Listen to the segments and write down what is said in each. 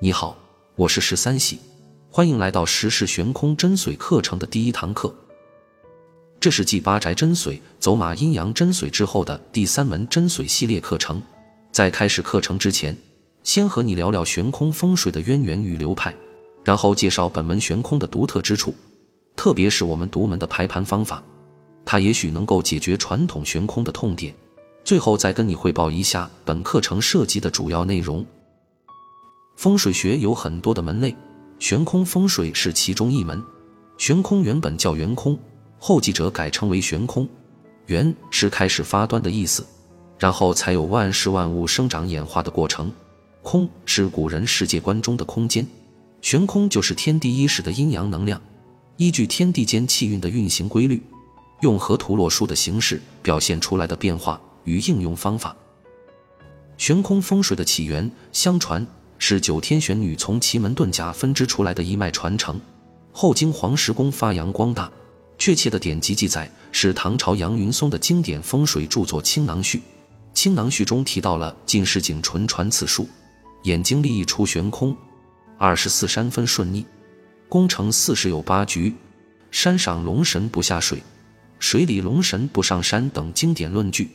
你好，我是十三喜，欢迎来到十世玄空真髓课程的第一堂课。这是继八宅真髓、走马阴阳真髓之后的第三门真髓系列课程。在开始课程之前，先和你聊聊悬空风水的渊源与流派，然后介绍本门悬空的独特之处，特别是我们独门的排盘方法，它也许能够解决传统悬空的痛点。最后再跟你汇报一下本课程涉及的主要内容。风水学有很多的门类，悬空风水是其中一门。悬空原本叫圆空，后继者改称为悬空。圆是开始发端的意思，然后才有万事万物生长演化的过程。空是古人世界观中的空间，悬空就是天地一时的阴阳能量，依据天地间气运的运行规律，用河图洛书的形式表现出来的变化。与应用方法，悬空风水的起源，相传是九天玄女从奇门遁甲分支出来的一脉传承，后经黄石公发扬光大。确切的典籍记载是唐朝杨云松的经典风水著作《青囊序》，《青囊序》中提到了进士景纯传此术：眼睛立一出悬空，二十四山分顺逆，宫城四十有八局，山上龙神不下水，水里龙神不上山等经典论据。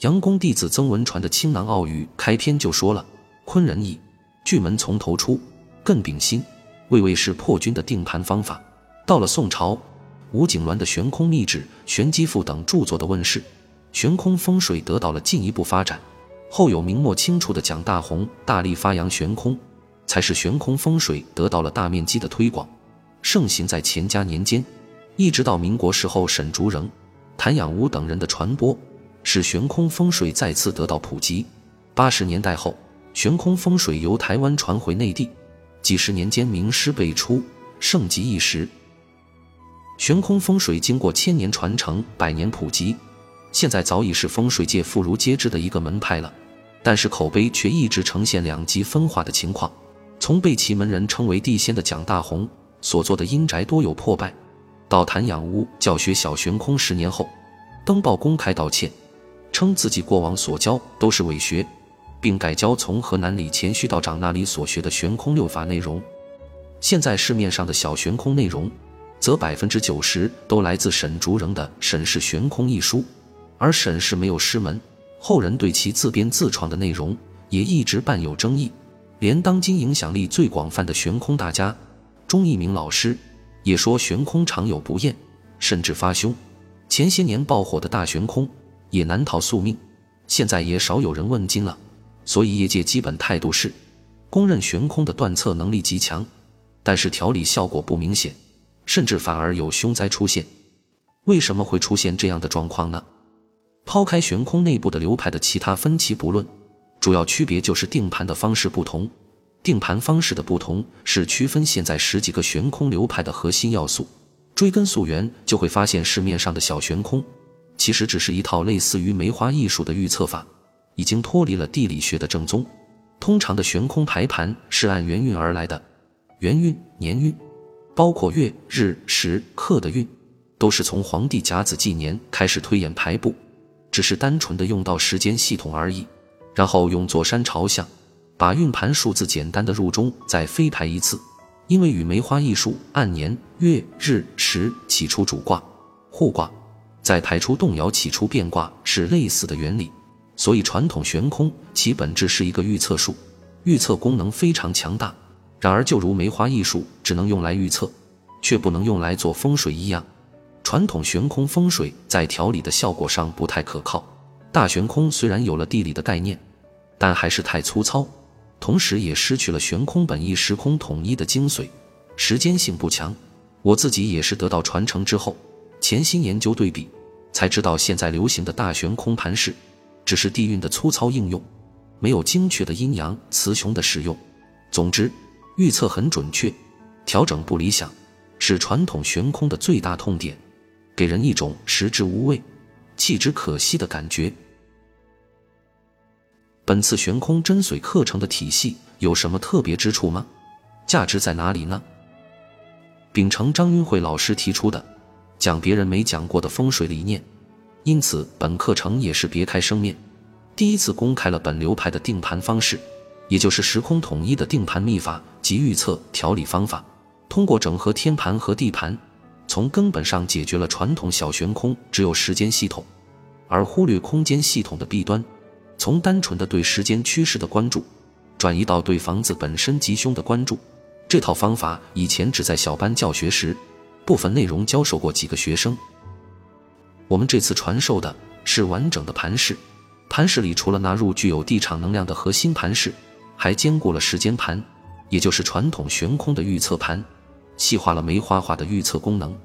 杨公弟子曾文传的《青囊奥语》开篇就说了：“坤人意，巨门从头出，艮丙辛，未未是破军的定盘方法。”到了宋朝，吴景鸾的《悬空秘旨》《玄机赋》等著作的问世，悬空风水得到了进一步发展。后有明末清初的蒋大红大力发扬悬空，才使悬空风水得到了大面积的推广，盛行在乾嘉年间，一直到民国时候沈竹仍、谭养吾等人的传播。使悬空风水再次得到普及。八十年代后，悬空风水由台湾传回内地，几十年间名师辈出，盛极一时。悬空风水经过千年传承、百年普及，现在早已是风水界妇孺皆知的一个门派了。但是口碑却一直呈现两极分化的情况。从被其门人称为地仙的蒋大红所做的阴宅多有破败，到谭养屋教学小悬空十年后，登报公开道歉。称自己过往所教都是伪学，并改教从河南李乾虚道长那里所学的悬空六法内容。现在市面上的小悬空内容，则百分之九十都来自沈竹人的《沈氏悬空》一书，而沈氏没有师门，后人对其自编自创的内容也一直伴有争议。连当今影响力最广泛的悬空大家钟一鸣老师，也说悬空常有不厌，甚至发凶。前些年爆火的大悬空。也难逃宿命，现在也少有人问津了，所以业界基本态度是，公认悬空的断测能力极强，但是调理效果不明显，甚至反而有凶灾出现。为什么会出现这样的状况呢？抛开悬空内部的流派的其他分歧不论，主要区别就是定盘的方式不同。定盘方式的不同是区分现在十几个悬空流派的核心要素。追根溯源，就会发现市面上的小悬空。其实只是一套类似于梅花易数的预测法，已经脱离了地理学的正宗。通常的悬空排盘是按元运而来的，元运、年运，包括月、日、时、刻的运，都是从皇帝甲子纪年开始推演排布，只是单纯的用到时间系统而已。然后用坐山朝向，把运盘数字简单的入中，再飞排一次。因为与梅花易数按年、月、日、时起出主卦、互卦。再排出动摇，起初变卦是类似的原理，所以传统悬空其本质是一个预测术，预测功能非常强大。然而，就如梅花易数只能用来预测，却不能用来做风水一样，传统悬空风水在调理的效果上不太可靠。大悬空虽然有了地理的概念，但还是太粗糙，同时也失去了悬空本意时空统一的精髓，时间性不强。我自己也是得到传承之后，潜心研究对比。才知道现在流行的大悬空盘式，只是地运的粗糙应用，没有精确的阴阳雌雄的使用。总之，预测很准确，调整不理想，是传统悬空的最大痛点，给人一种食之无味、弃之可惜的感觉。本次悬空真髓课程的体系有什么特别之处吗？价值在哪里呢？秉承张云慧老师提出的。讲别人没讲过的风水理念，因此本课程也是别开生面，第一次公开了本流派的定盘方式，也就是时空统一的定盘秘法及预测调理方法。通过整合天盘和地盘，从根本上解决了传统小悬空只有时间系统，而忽略空间系统的弊端。从单纯的对时间趋势的关注，转移到对房子本身吉凶的关注。这套方法以前只在小班教学时，部分内容教授过几个学生。我们这次传授的是完整的盘式。盘式里除了纳入具有地场能量的核心盘式，还兼顾了时间盘，也就是传统悬空的预测盘，细化了梅花化的预测功能，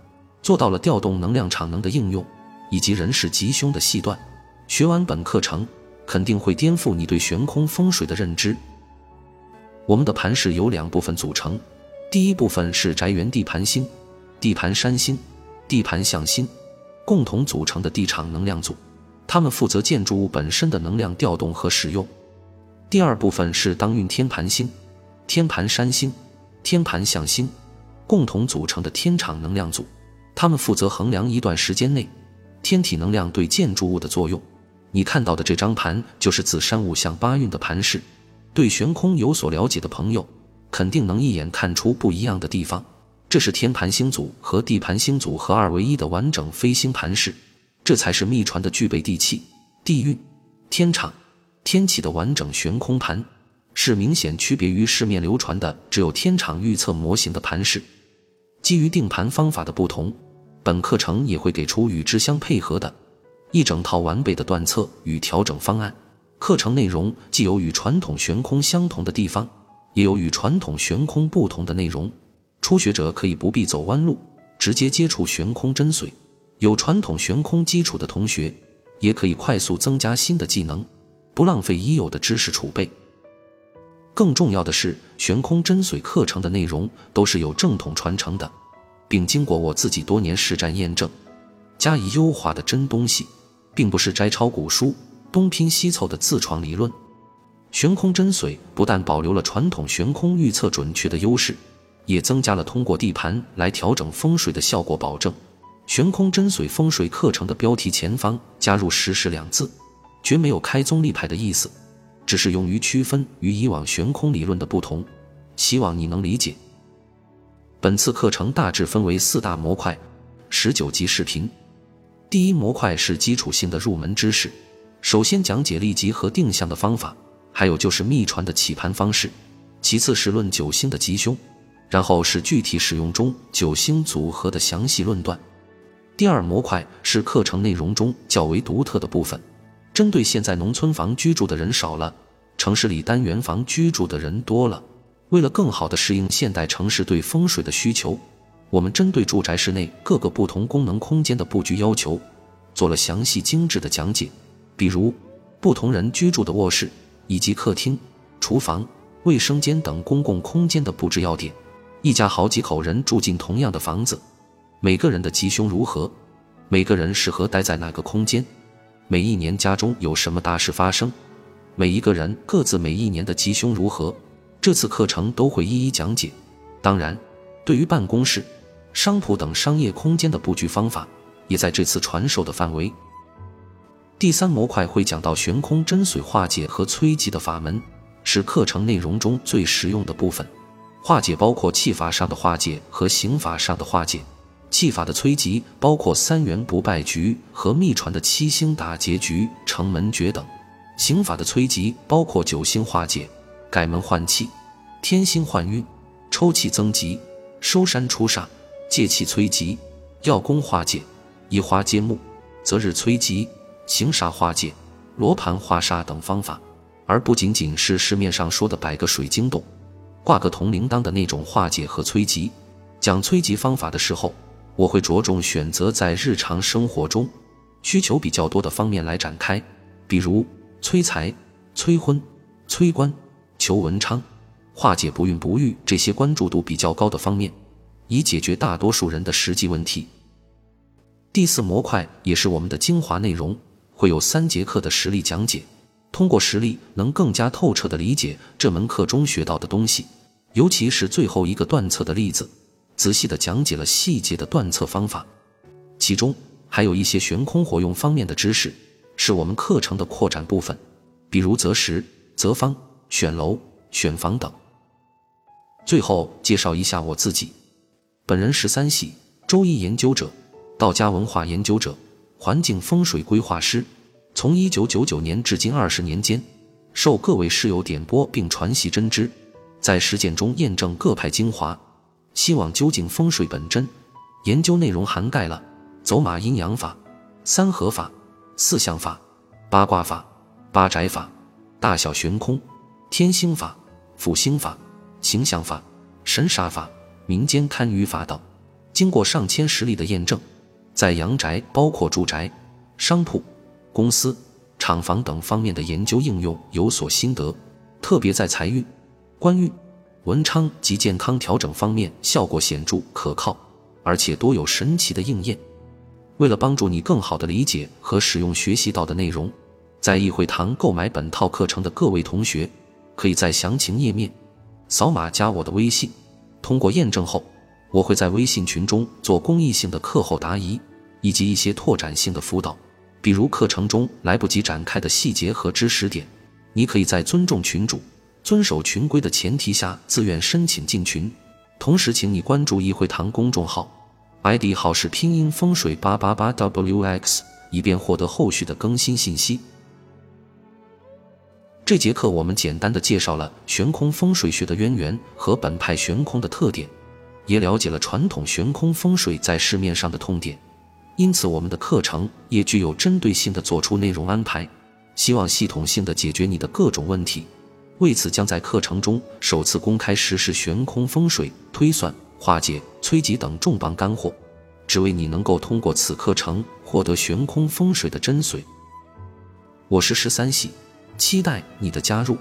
做到了调动能量场能的应用，以及人事吉凶的细断。学完本课程，肯定会颠覆你对悬空风水的认知。我们的盘式由两部分组成，第一部分是宅园地盘星、地盘山星、地盘向心共同组成的地场能量组。他们负责建筑物本身的能量调动和使用。第二部分是当运天盘星、天盘山星、天盘向星共同组成的天场能量组，他们负责衡量一段时间内天体能量对建筑物的作用。你看到的这张盘就是紫山五向八运的盘式。对悬空有所了解的朋友，肯定能一眼看出不一样的地方。这是天盘星组和地盘星组合二为一的完整飞星盘式。这才是秘传的具备地气、地运、天场、天气的完整悬空盘，是明显区别于市面流传的只有天场预测模型的盘式。基于定盘方法的不同，本课程也会给出与之相配合的一整套完备的断测与调整方案。课程内容既有与传统悬空相同的地方，也有与传统悬空不同的内容。初学者可以不必走弯路，直接接触悬空真髓。有传统悬空基础的同学，也可以快速增加新的技能，不浪费已有的知识储备。更重要的是，悬空真髓课程的内容都是有正统传承的，并经过我自己多年实战验证，加以优化的真东西，并不是摘抄古书、东拼西凑的自创理论。悬空真髓不但保留了传统悬空预测准确的优势，也增加了通过地盘来调整风水的效果保证。悬空真髓风水课程的标题前方加入“实时”两字，绝没有开宗立派的意思，只是用于区分与以往悬空理论的不同，希望你能理解。本次课程大致分为四大模块，十九集视频。第一模块是基础性的入门知识，首先讲解立吉和定向的方法，还有就是秘传的起盘方式。其次是论九星的吉凶，然后是具体使用中九星组合的详细论断。第二模块是课程内容中较为独特的部分，针对现在农村房居住的人少了，城市里单元房居住的人多了。为了更好地适应现代城市对风水的需求，我们针对住宅室内各个不同功能空间的布局要求，做了详细精致的讲解。比如，不同人居住的卧室以及客厅、厨房、卫生间等公共空间的布置要点，一家好几口人住进同样的房子。每个人的吉凶如何？每个人适合待在哪个空间？每一年家中有什么大事发生？每一个人各自每一年的吉凶如何？这次课程都会一一讲解。当然，对于办公室、商铺等商业空间的布局方法，也在这次传授的范围。第三模块会讲到悬空真髓化解和催吉的法门，是课程内容中最实用的部分。化解包括气法上的化解和刑法上的化解。气法的催吉包括三元不败局和秘传的七星打劫局、城门诀等；刑法的催吉包括九星化解、改门换气、天星换运、抽气增吉、收山出煞、借气催吉、要功化解、移花接木、择日催吉、行煞化解、罗盘化煞等方法，而不仅仅是市面上说的摆个水晶洞、挂个铜铃铛的那种化解和催吉。讲催吉方法的时候。我会着重选择在日常生活中需求比较多的方面来展开，比如催财、催婚、催官、求文昌、化解不孕不育这些关注度比较高的方面，以解决大多数人的实际问题。第四模块也是我们的精华内容，会有三节课的实例讲解，通过实例能更加透彻的理解这门课中学到的东西，尤其是最后一个断测的例子。仔细的讲解了细节的断测方法，其中还有一些悬空活用方面的知识，是我们课程的扩展部分，比如择时、择方、选楼、选房等。最后介绍一下我自己，本人十三系周易研究者，道家文化研究者，环境风水规划师。从一九九九年至今二十年间，受各位师友点拨并传习真知，在实践中验证各派精华，希望究竟风水本真。研究内容涵盖了走马阴阳法、三合法、四象法、八卦法、八宅法、大小悬空、天星法、复星法、形象法、神煞法、民间堪舆法等。经过上千实例的验证，在阳宅包括住宅、商铺。公司、厂房等方面的研究应用有所心得，特别在财运、官运、文昌及健康调整方面效果显著可靠，而且多有神奇的应验。为了帮助你更好的理解和使用学习到的内容，在议会堂购买本套课程的各位同学，可以在详情页面扫码加我的微信，通过验证后，我会在微信群中做公益性的课后答疑，以及一些拓展性的辅导。比如课程中来不及展开的细节和知识点，你可以在尊重群主、遵守群规的前提下自愿申请进群。同时，请你关注“一会堂”公众号，ID 号是拼音风水八八八 wx，以便获得后续的更新信息。这节课我们简单的介绍了悬空风水学的渊源和本派悬空的特点，也了解了传统悬空风水在市面上的痛点。因此，我们的课程也具有针对性的做出内容安排，希望系统性的解决你的各种问题。为此，将在课程中首次公开实施悬空风水推算、化解、催吉等重磅干货，只为你能够通过此课程获得悬空风水的真髓。我是十三喜，期待你的加入。